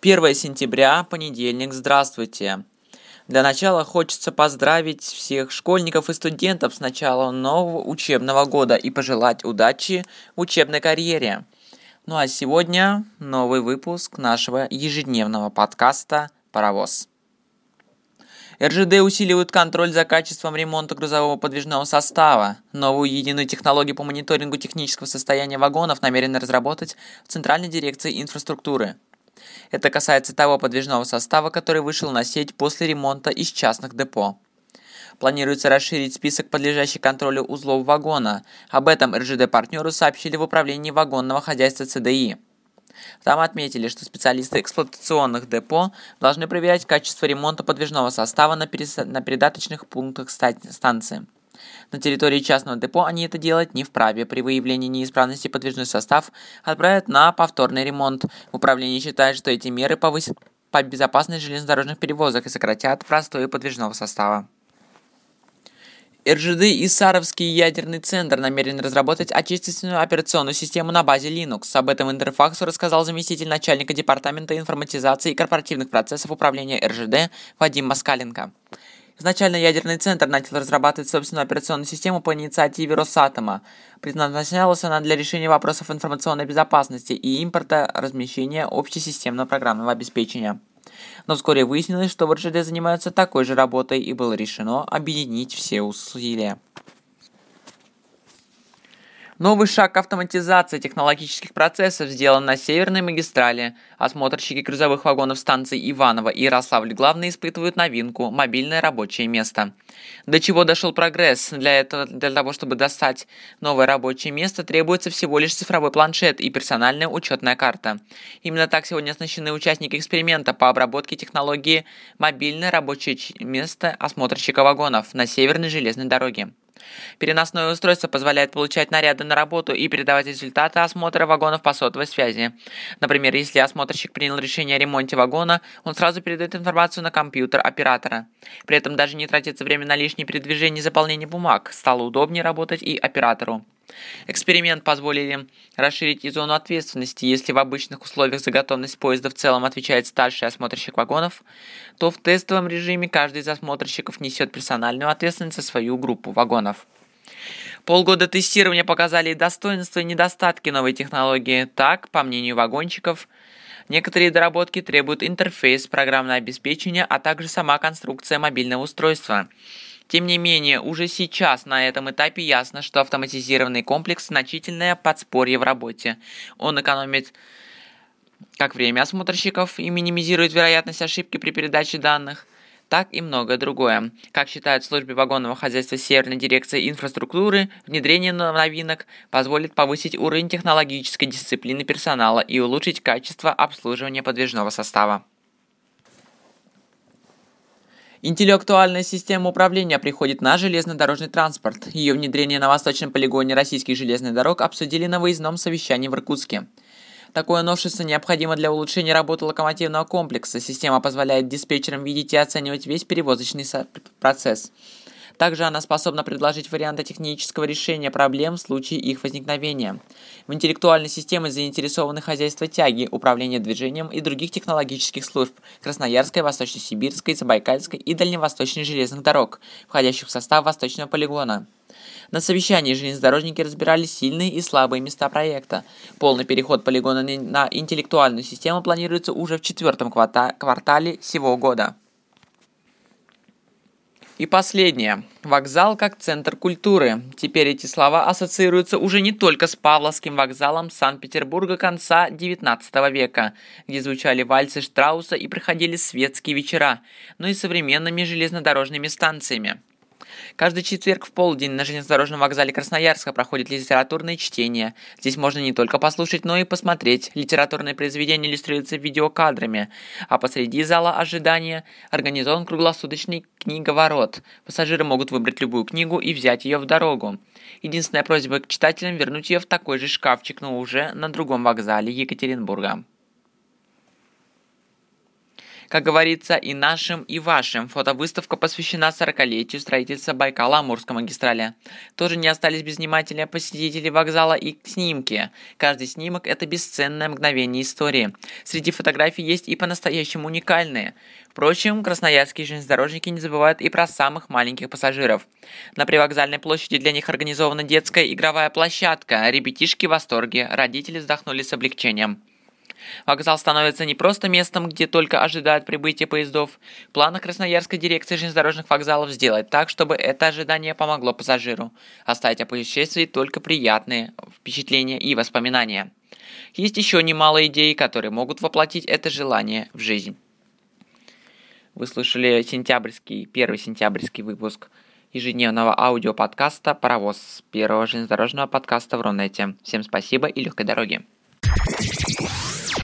Первое сентября, понедельник, здравствуйте. Для начала хочется поздравить всех школьников и студентов с началом нового учебного года и пожелать удачи в учебной карьере. Ну а сегодня новый выпуск нашего ежедневного подкаста «Паровоз». РЖД усиливают контроль за качеством ремонта грузового подвижного состава. Новую единую технологию по мониторингу технического состояния вагонов намерены разработать в Центральной дирекции инфраструктуры – это касается того подвижного состава, который вышел на сеть после ремонта из частных депо. Планируется расширить список подлежащих контролю узлов вагона. Об этом РЖД-партнеру сообщили в управлении вагонного хозяйства ЦДИ. Там отметили, что специалисты эксплуатационных депо должны проверять качество ремонта подвижного состава на, перес... на передаточных пунктах станции. На территории частного депо они это делать не вправе. При выявлении неисправности подвижной состав отправят на повторный ремонт. Управление считает, что эти меры повысят по безопасность железнодорожных перевозок и сократят простое подвижного состава. РЖД и Саровский ядерный центр намерены разработать отечественную операционную систему на базе Linux. Об этом Интерфаксу рассказал заместитель начальника департамента информатизации и корпоративных процессов управления РЖД Вадим Москаленко. Изначально ядерный центр начал разрабатывать собственную операционную систему по инициативе Росатома. Предназначалась она для решения вопросов информационной безопасности и импорта размещения общесистемного программного обеспечения. Но вскоре выяснилось, что в РЖД занимаются такой же работой и было решено объединить все усилия. Новый шаг автоматизации технологических процессов сделан на Северной магистрали. Осмотрщики грузовых вагонов станций Иваново и Ярославль главное испытывают новинку – мобильное рабочее место. До чего дошел прогресс? Для этого, для того, чтобы достать новое рабочее место, требуется всего лишь цифровой планшет и персональная учетная карта. Именно так сегодня оснащены участники эксперимента по обработке технологии «Мобильное рабочее место осмотрщика вагонов» на Северной железной дороге. Переносное устройство позволяет получать наряды на работу и передавать результаты осмотра вагонов по сотовой связи. Например, если осмотрщик принял решение о ремонте вагона, он сразу передает информацию на компьютер оператора. При этом даже не тратится время на лишние передвижения и заполнение бумаг. Стало удобнее работать и оператору. Эксперимент позволили расширить и зону ответственности. Если в обычных условиях за готовность поезда в целом отвечает старший осмотрщик вагонов, то в тестовом режиме каждый из осмотрщиков несет персональную ответственность за свою группу вагонов. Полгода тестирования показали достоинства, и недостатки новой технологии. Так, по мнению вагончиков, некоторые доработки требуют интерфейс, программное обеспечение, а также сама конструкция мобильного устройства – тем не менее, уже сейчас на этом этапе ясно, что автоматизированный комплекс – значительное подспорье в работе. Он экономит как время осмотрщиков и минимизирует вероятность ошибки при передаче данных, так и многое другое. Как считают в службе вагонного хозяйства Северной дирекции инфраструктуры, внедрение новинок позволит повысить уровень технологической дисциплины персонала и улучшить качество обслуживания подвижного состава. Интеллектуальная система управления приходит на железнодорожный транспорт. Ее внедрение на восточном полигоне российских железных дорог обсудили на выездном совещании в Иркутске. Такое новшество необходимо для улучшения работы локомотивного комплекса. Система позволяет диспетчерам видеть и оценивать весь перевозочный процесс. Также она способна предложить варианты технического решения проблем в случае их возникновения. В интеллектуальной системе заинтересованы хозяйства тяги, управление движением и других технологических служб Красноярской, Восточно-Сибирской, Забайкальской и Дальневосточной железных дорог, входящих в состав Восточного полигона. На совещании железнодорожники разбирали сильные и слабые места проекта. Полный переход полигона на интеллектуальную систему планируется уже в четвертом квартале сего года. И последнее. Вокзал как центр культуры. Теперь эти слова ассоциируются уже не только с Павловским вокзалом Санкт-Петербурга конца XIX века, где звучали вальсы Штрауса и проходили светские вечера, но и современными железнодорожными станциями. Каждый четверг в полдень на железнодорожном вокзале Красноярска проходит литературное чтение. Здесь можно не только послушать, но и посмотреть. Литературное произведение иллюстрируется видеокадрами, а посреди зала ожидания организован круглосуточный книговорот. Пассажиры могут выбрать любую книгу и взять ее в дорогу. Единственная просьба к читателям вернуть ее в такой же шкафчик, но уже на другом вокзале Екатеринбурга. Как говорится, и нашим, и вашим. Фотовыставка посвящена 40-летию строительства Байкала-Амурской магистрали. Тоже не остались без внимания посетители вокзала и снимки. Каждый снимок – это бесценное мгновение истории. Среди фотографий есть и по-настоящему уникальные. Впрочем, красноярские железнодорожники не забывают и про самых маленьких пассажиров. На привокзальной площади для них организована детская игровая площадка. Ребятишки в восторге, родители вздохнули с облегчением. Вокзал становится не просто местом, где только ожидают прибытия поездов. В планах Красноярской дирекции железнодорожных вокзалов сделать так, чтобы это ожидание помогло пассажиру. Оставить о путешествии только приятные впечатления и воспоминания. Есть еще немало идей, которые могут воплотить это желание в жизнь. Вы слышали сентябрьский, первый сентябрьский выпуск ежедневного аудиоподкаста «Паровоз» первого железнодорожного подкаста в Рунете. Всем спасибо и легкой дороги.